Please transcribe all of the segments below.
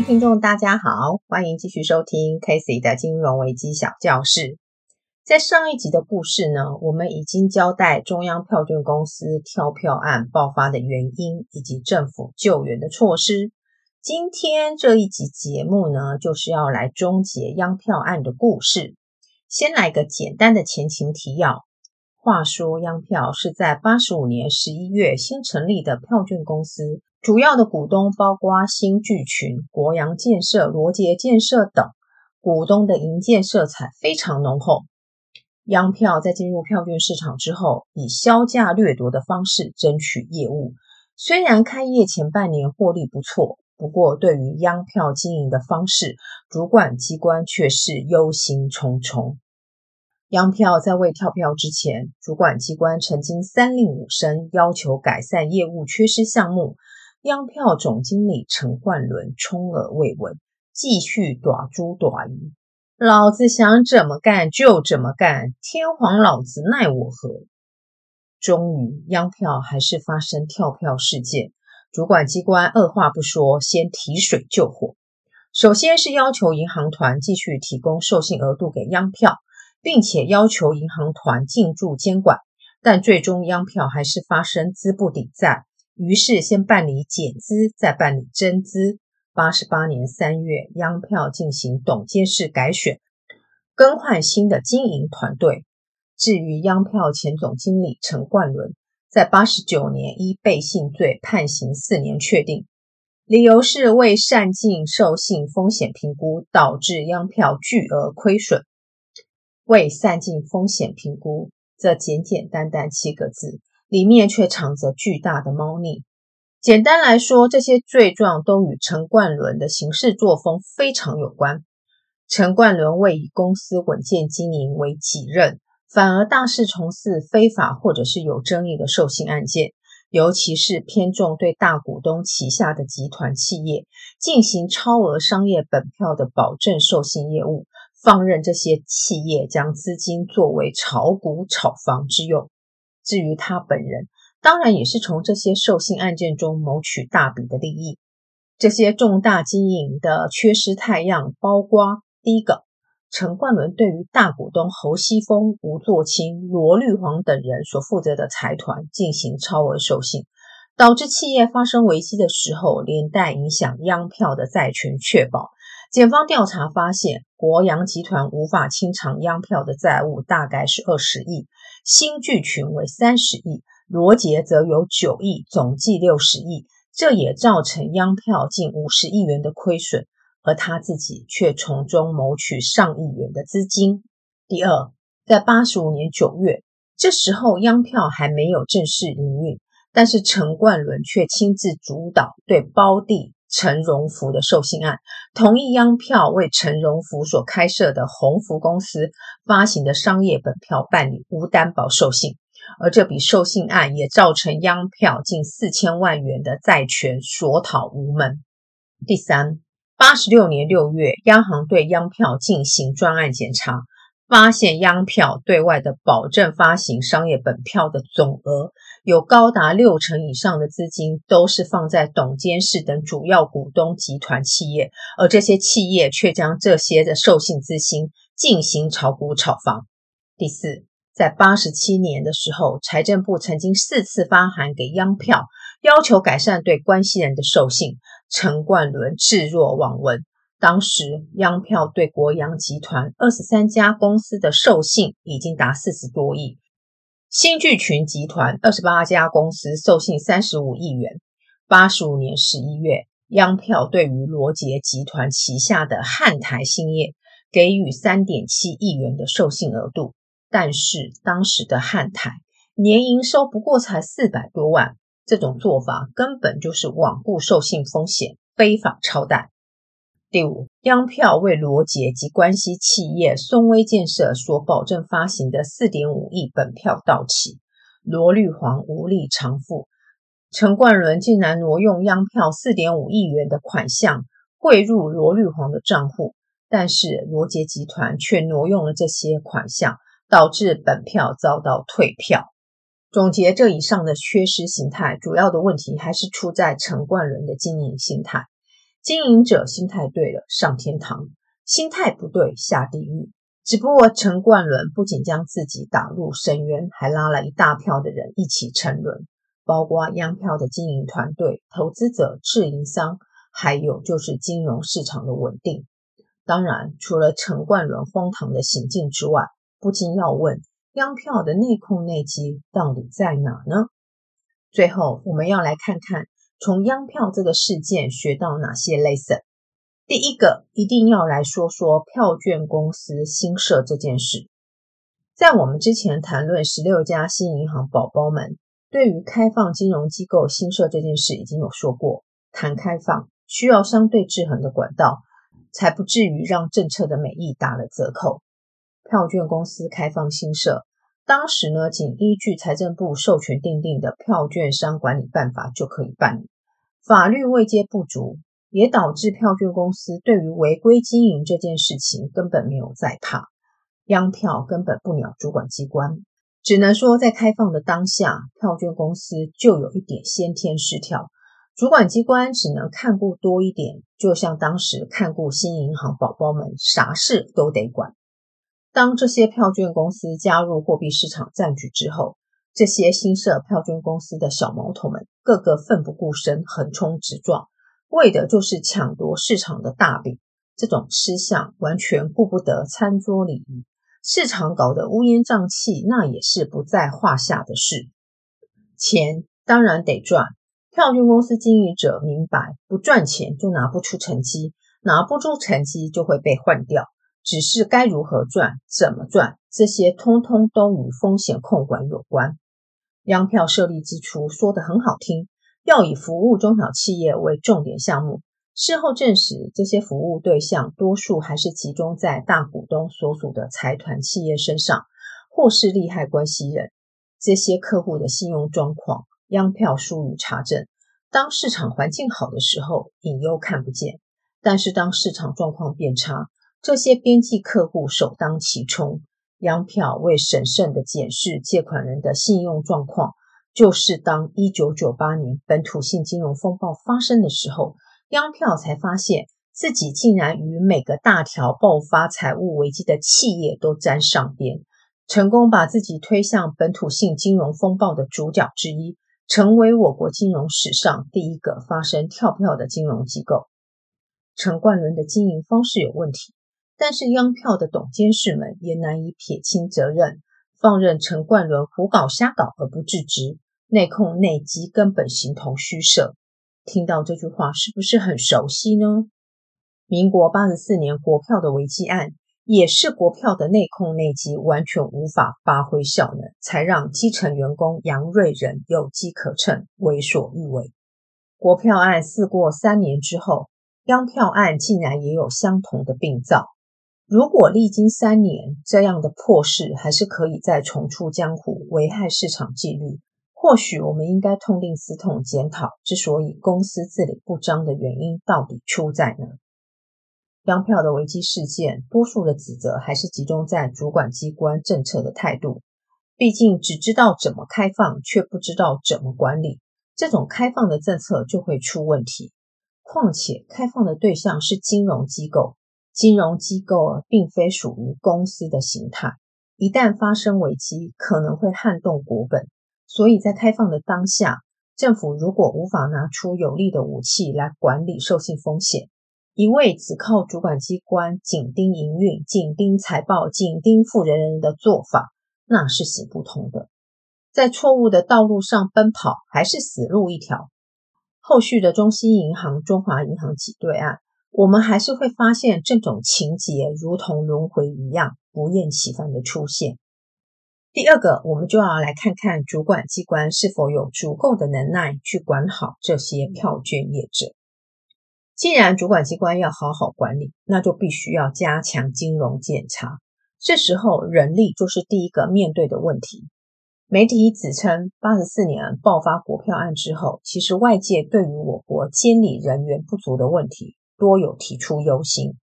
位听众，大家好，欢迎继续收听 Casey 的金融危机小教室。在上一集的故事呢，我们已经交代中央票券公司跳票案爆发的原因以及政府救援的措施。今天这一集节目呢，就是要来终结央票案的故事。先来个简单的前情提要。话说，央票是在八十五年十一月新成立的票券公司，主要的股东包括新巨群、国阳建设、罗杰建设等，股东的营建色彩非常浓厚。央票在进入票券市场之后，以削价掠夺的方式争取业务。虽然开业前半年获利不错，不过对于央票经营的方式，主管机关却是忧心忡忡。央票在未跳票之前，主管机关曾经三令五申要求改善业务缺失项目。央票总经理陈冠伦充耳未闻，继续大猪大姨，老子想怎么干就怎么干，天皇老子奈我何？终于，央票还是发生跳票事件，主管机关二话不说，先提水救火。首先是要求银行团继续提供授信额度给央票。并且要求银行团进驻监管，但最终央票还是发生资不抵债，于是先办理减资，再办理增资。八十八年三月，央票进行董监事改选，更换新的经营团队。至于央票前总经理陈冠伦，在八十九年依背信罪判刑四年确定，理由是未善尽授信风险评估，导致央票巨额亏损。未善尽风险评估，这简简单单七个字，里面却藏着巨大的猫腻。简单来说，这些罪状都与陈冠伦的行事作风非常有关。陈冠伦未以公司稳健经营为己任，反而大肆从事非法或者是有争议的授信案件，尤其是偏重对大股东旗下的集团企业进行超额商业本票的保证授信业务。放任这些企业将资金作为炒股炒房之用，至于他本人，当然也是从这些授信案件中谋取大笔的利益。这些重大经营的缺失态样，包括第一个，陈冠伦对于大股东侯西峰、吴作清、罗绿黄等人所负责的财团进行超额授信，导致企业发生危机的时候，连带影响央票的债权确保。检方调查发现，国阳集团无法清偿央票的债务，大概是二十亿；新剧群为三十亿，罗杰则有九亿，总计六十亿。这也造成央票近五十亿元的亏损，而他自己却从中谋取上亿元的资金。第二，在八十五年九月，这时候央票还没有正式营运，但是陈冠伦却亲自主导对胞弟。陈荣福的授信案，同意央票为陈荣福所开设的鸿福公司发行的商业本票办理无担保授信，而这笔授信案也造成央票近四千万元的债权索讨无门。第三，八十六年六月，央行对央票进行专案检查。发现央票对外的保证发行商业本票的总额，有高达六成以上的资金都是放在董监事等主要股东集团企业，而这些企业却将这些的授信资金进行炒股炒房。第四，在八十七年的时候，财政部曾经四次发函给央票，要求改善对关系人的授信，陈冠伦置若罔闻。当时央票对国阳集团二十三家公司的授信已经达四十多亿，新巨群集团二十八家公司授信三十五亿元。八十五年十一月，央票对于罗杰集团旗下的汉台兴业给予三点七亿元的授信额度，但是当时的汉台年营收不过才四百多万，这种做法根本就是罔顾授信风险，非法超贷。第五，央票为罗杰及关系企业松威建设所保证发行的四点五亿本票到期，罗绿黄无力偿付，陈冠伦竟然挪用央票四点五亿元的款项汇入罗绿黄的账户，但是罗杰集团却挪用了这些款项，导致本票遭到退票。总结这以上的缺失形态，主要的问题还是出在陈冠伦的经营心态。经营者心态对了，上天堂；心态不对，下地狱。只不过陈冠伦不仅将自己打入深渊，还拉了一大票的人一起沉沦，包括央票的经营团队、投资者、自营商，还有就是金融市场的稳定。当然，除了陈冠伦荒唐的行径之外，不禁要问：央票的内控内基到底在哪呢？最后，我们要来看看从央票这个事件学到哪些 lesson。第一个，一定要来说说票券公司新设这件事。在我们之前谈论十六家新银行宝宝们对于开放金融机构新设这件事，已经有说过，谈开放需要相对制衡的管道，才不至于让政策的美意打了折扣。票券公司开放新设。当时呢，仅依据财政部授权订定的票券商管理办法就可以办理，法律位阶不足，也导致票券公司对于违规经营这件事情根本没有在怕，央票根本不鸟主管机关，只能说在开放的当下，票券公司就有一点先天失调，主管机关只能看顾多一点，就像当时看顾新银行宝宝们，啥事都得管。当这些票券公司加入货币市场战局之后，这些新设票券公司的小毛头们个个奋不顾身、横冲直撞，为的就是抢夺市场的大饼。这种吃相完全顾不得餐桌礼仪，市场搞得乌烟瘴气，那也是不在话下的事。钱当然得赚，票券公司经营者明白，不赚钱就拿不出成绩，拿不出成绩就会被换掉。只是该如何赚、怎么赚，这些通通都与风险控管有关。央票设立之初说得很好听，要以服务中小企业为重点项目。事后证实，这些服务对象多数还是集中在大股东所属的财团企业身上，或是利害关系人。这些客户的信用状况，央票疏于查证。当市场环境好的时候，隐忧看不见；但是当市场状况变差，这些边际客户首当其冲，央票为审慎地检视借款人的信用状况，就是当一九九八年本土性金融风暴发生的时候，央票才发现自己竟然与每个大条爆发财务危机的企业都沾上边，成功把自己推向本土性金融风暴的主角之一，成为我国金融史上第一个发生跳票的金融机构。陈冠伦的经营方式有问题。但是央票的董监事们也难以撇清责任，放任陈冠伦胡搞瞎搞而不制止，内控内基根本形同虚设。听到这句话是不是很熟悉呢？民国八十四年国票的危机案，也是国票的内控内基完全无法发挥效能，才让基层员工杨瑞仁有机可乘，为所欲为。国票案事过三年之后，央票案竟然也有相同的病灶。如果历经三年，这样的破事还是可以再重出江湖，危害市场纪律，或许我们应该痛定思痛，检讨之所以公司治理不彰的原因到底出在哪？央票的危机事件，多数的指责还是集中在主管机关政策的态度。毕竟只知道怎么开放，却不知道怎么管理，这种开放的政策就会出问题。况且，开放的对象是金融机构。金融机构并非属于公司的形态，一旦发生危机，可能会撼动国本。所以在开放的当下，政府如果无法拿出有力的武器来管理授信风险，一味只靠主管机关紧盯营运、紧盯财报、紧盯富人人的做法，那是行不通的。在错误的道路上奔跑，还是死路一条。后续的中西银行、中华银行挤兑案。我们还是会发现这种情节如同轮回一样不厌其烦的出现。第二个，我们就要来看看主管机关是否有足够的能耐去管好这些票券业者。既然主管机关要好好管理，那就必须要加强金融检查。这时候，人力就是第一个面对的问题。媒体指称，八十四年爆发国票案之后，其实外界对于我国监理人员不足的问题。多有提出忧心，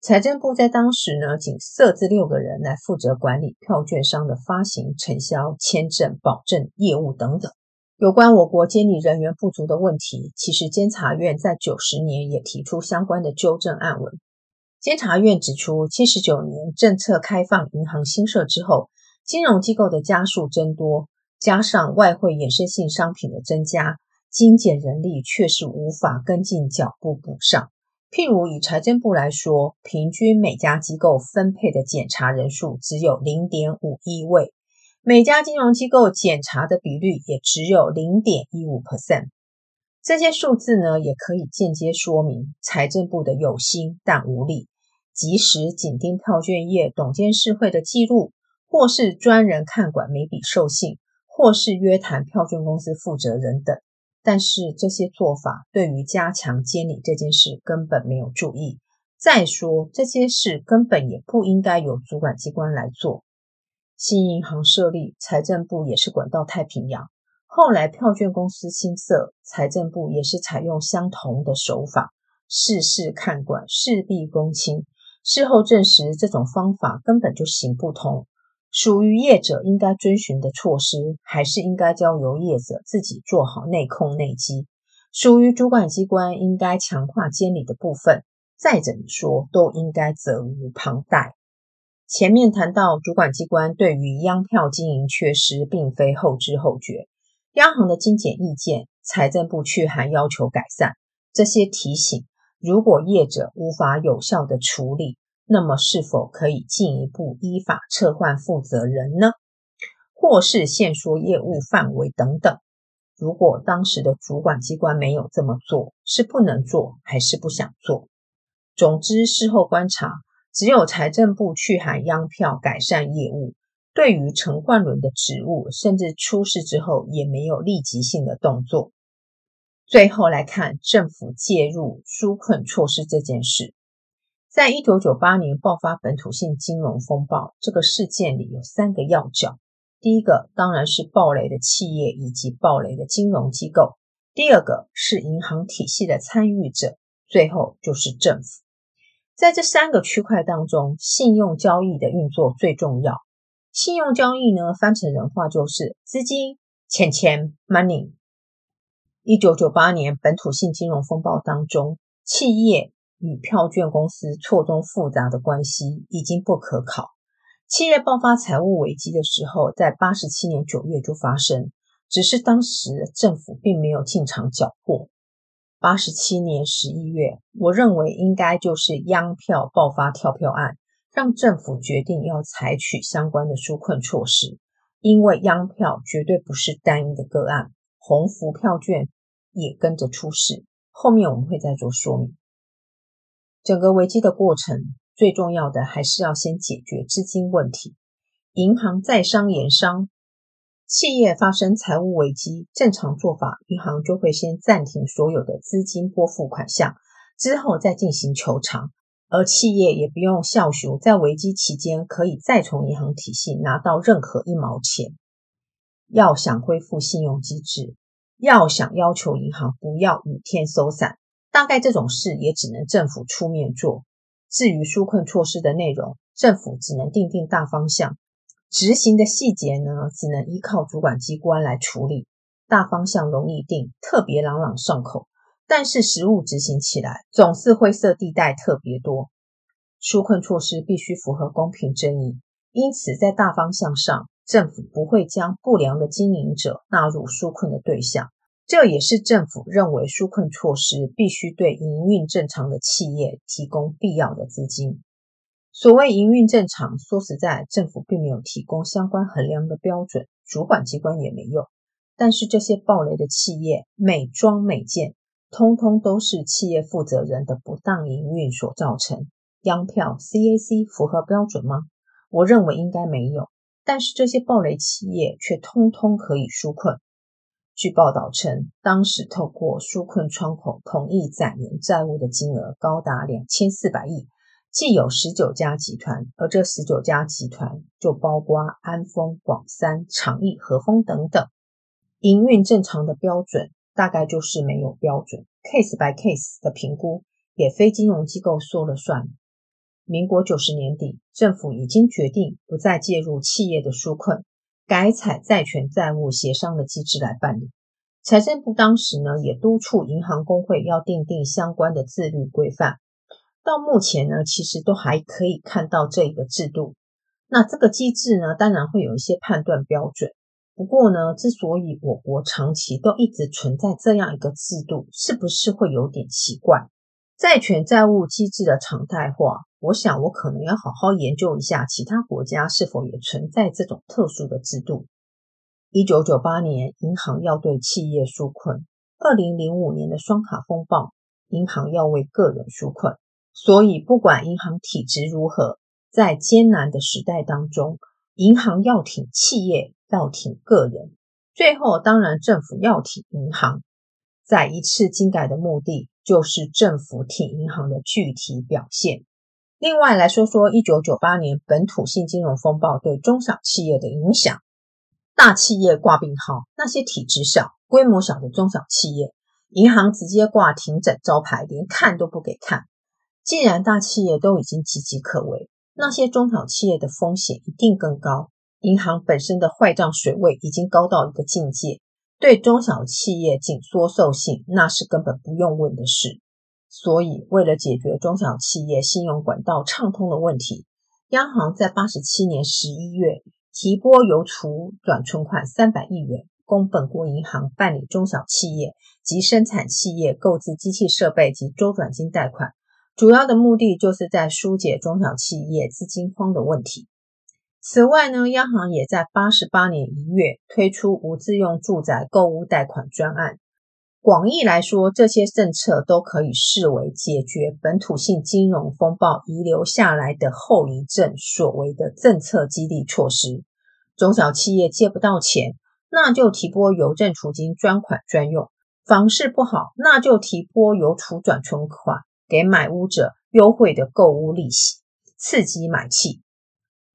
财政部在当时呢，仅设置六个人来负责管理票券商的发行、承销、签证、保证业务等等。有关我国监理人员不足的问题，其实监察院在九十年也提出相关的纠正案文。监察院指出，七十九年政策开放银行新设之后，金融机构的家数增多，加上外汇衍生性商品的增加，精简人力确实无法跟进脚步补上。譬如以财政部来说，平均每家机构分配的检查人数只有零点五一位。每家金融机构检查的比率也只有零点一五 percent，这些数字呢，也可以间接说明财政部的有心但无力，即使紧盯票券业董监事会的记录，或是专人看管每笔授信，或是约谈票券公司负责人等，但是这些做法对于加强监理这件事根本没有注意。再说这些事根本也不应该由主管机关来做。新银行设立，财政部也是管到太平洋。后来票券公司新设，财政部也是采用相同的手法，事事看管，事必躬亲。事后证实，这种方法根本就行不通。属于业者应该遵循的措施，还是应该交由业者自己做好内控内稽。属于主管机关应该强化监理的部分，再怎么说都应该责无旁贷。前面谈到，主管机关对于央票经营缺失，并非后知后觉。央行的精简意见，财政部去函要求改善，这些提醒，如果业者无法有效的处理，那么是否可以进一步依法撤换负责人呢？或是限缩业务范围等等？如果当时的主管机关没有这么做，是不能做，还是不想做？总之，事后观察。只有财政部去函央票改善业务，对于陈冠伦的职务，甚至出事之后也没有立即性的动作。最后来看政府介入纾困措施这件事，在一九九八年爆发本土性金融风暴这个事件里，有三个要角：第一个当然是暴雷的企业以及暴雷的金融机构；第二个是银行体系的参与者；最后就是政府。在这三个区块当中，信用交易的运作最重要。信用交易呢，翻成人话就是资金、钱钱 （money）。一九九八年本土性金融风暴当中，企业与票券公司错综复杂的关系已经不可考。七月爆发财务危机的时候，在八十七年九月就发生，只是当时政府并没有进场缴获。八十七年十一月，我认为应该就是央票爆发跳票案，让政府决定要采取相关的纾困措施。因为央票绝对不是单一的个案，鸿福票券也跟着出事。后面我们会再做说明。整个危机的过程，最重要的还是要先解决资金问题。银行在商言商。企业发生财务危机，正常做法，银行就会先暂停所有的资金拨付款项，之后再进行求偿。而企业也不用肖想在危机期间可以再从银行体系拿到任何一毛钱。要想恢复信用机制，要想要求银行不要雨天收伞，大概这种事也只能政府出面做。至于纾困措施的内容，政府只能定定大方向。执行的细节呢，只能依靠主管机关来处理。大方向容易定，特别朗朗上口，但是实务执行起来总是灰色地带特别多。纾困措施必须符合公平正义，因此在大方向上，政府不会将不良的经营者纳入纾困的对象。这也是政府认为纾困措施必须对营运正常的企业提供必要的资金。所谓营运正常，说实在，政府并没有提供相关衡量的标准，主管机关也没有。但是这些暴雷的企业，每桩每件，通通都是企业负责人的不当营运所造成。央票 CAC 符合标准吗？我认为应该没有。但是这些暴雷企业却通通可以纾困。据报道称，当时透过纾困窗口同意展延债务的金额高达两千四百亿。既有十九家集团，而这十九家集团就包括安丰、广三、长益、和丰等等。营运正常的标准大概就是没有标准，case by case 的评估也非金融机构说了算。民国九十年底，政府已经决定不再介入企业的纾困，改采债权债务协商的机制来办理。财政部当时呢也督促银行公会要订定相关的自律规范。到目前呢，其实都还可以看到这一个制度。那这个机制呢，当然会有一些判断标准。不过呢，之所以我国长期都一直存在这样一个制度，是不是会有点奇怪？债权债务机制的常态化，我想我可能要好好研究一下，其他国家是否也存在这种特殊的制度。一九九八年，银行要对企业纾困；二零零五年的双卡风暴，银行要为个人纾困。所以，不管银行体质如何，在艰难的时代当中，银行要挺企业，要挺个人。最后，当然政府要挺银行。再一次金改的目的，就是政府挺银行的具体表现。另外来说说，一九九八年本土性金融风暴对中小企业的影响。大企业挂病号，那些体制小、规模小的中小企业，银行直接挂停诊招牌，连看都不给看。既然大企业都已经岌岌可危，那些中小企业的风险一定更高。银行本身的坏账水位已经高到一个境界，对中小企业紧缩授信，那是根本不用问的事。所以，为了解决中小企业信用管道畅通的问题，央行在八十七年十一月提拨邮储转存款三百亿元，供本国银行办理中小企业及生产企业购置机器设备及周转金贷款。主要的目的就是在疏解中小企业资金荒的问题。此外呢，央行也在八十八年一月推出无自用住宅购物贷款专案。广义来说，这些政策都可以视为解决本土性金融风暴遗留下来的后遗症所谓的政策激励措施。中小企业借不到钱，那就提拨邮政储金专款专用；房市不好，那就提拨邮储转存款。给买屋者优惠的购屋利息，刺激买气。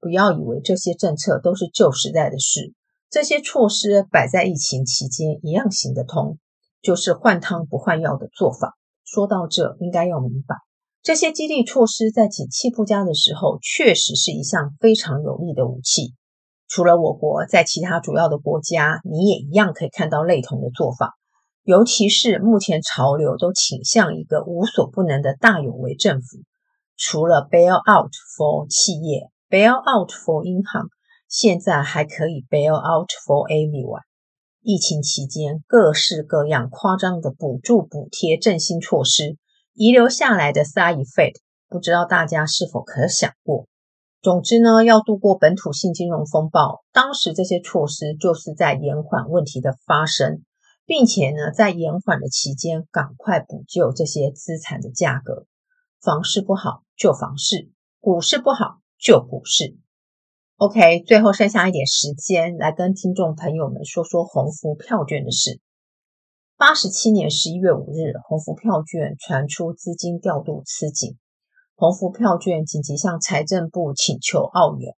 不要以为这些政策都是旧时代的事，这些措施摆在疫情期间一样行得通，就是换汤不换药的做法。说到这，应该要明白，这些激励措施在景气不佳的时候，确实是一项非常有力的武器。除了我国，在其他主要的国家，你也一样可以看到类同的做法。尤其是目前潮流都倾向一个无所不能的大有为政府，除了 bail out for 企业，bail out for 银行，现在还可以 bail out for everyone。疫情期间，各式各样夸张的补助补贴振兴措施遗留下来的 side effect，不知道大家是否可想过？总之呢，要度过本土性金融风暴，当时这些措施就是在延缓问题的发生。并且呢，在延缓的期间，赶快补救这些资产的价格。房市不好，就房市；股市不好，就股市。OK，最后剩下一点时间，来跟听众朋友们说说鸿福票券的事。八十七年十一月五日，鸿福票券传出资金调度吃紧，鸿福票券紧急向财政部请求澳元。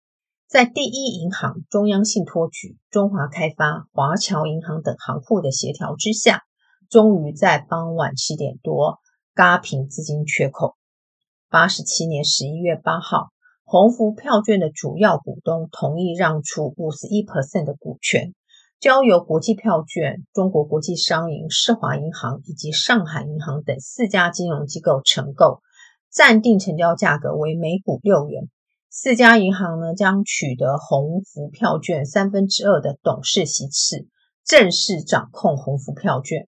在第一银行、中央信托局、中华开发、华侨银行等行库的协调之下，终于在傍晚七点多嘎平资金缺口。八十七年十一月八号，宏福票券的主要股东同意让出五十一 percent 的股权，交由国际票券、中国国际商银、世华银行以及上海银行等四家金融机构承购，暂定成交价格为每股六元。四家银行呢，将取得宏福票券三分之二的董事席次，正式掌控宏福票券。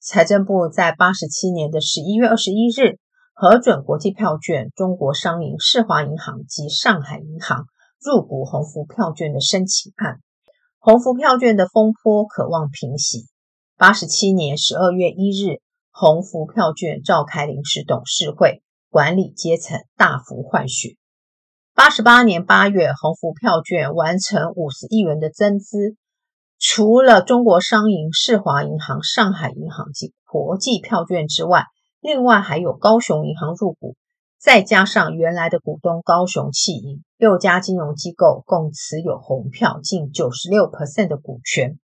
财政部在八十七年的十一月二十一日核准国际票券、中国商银、世华银行及上海银行入股鸿福票券的申请案。鸿福票券的风波可望平息。八十七年十二月一日，鸿福票券召开临时董事会，管理阶层大幅换血。八十八年八月，鸿福票券完成五十亿元的增资，除了中国商银、世华银行、上海银行及国际票券之外，另外还有高雄银行入股，再加上原来的股东高雄汽银，六家金融机构共持有红票近九十六 percent 的股权。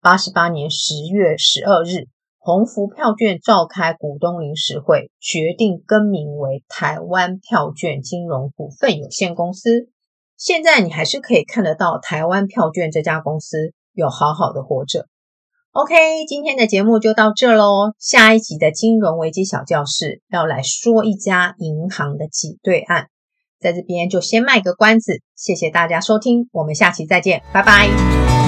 八十八年十月十二日。鸿福票券召开股东临时会，决定更名为台湾票券金融股份有限公司。现在你还是可以看得到台湾票券这家公司有好好的活着。OK，今天的节目就到这喽。下一集的金融危机小教室要来说一家银行的挤兑案，在这边就先卖个关子。谢谢大家收听，我们下期再见，拜拜。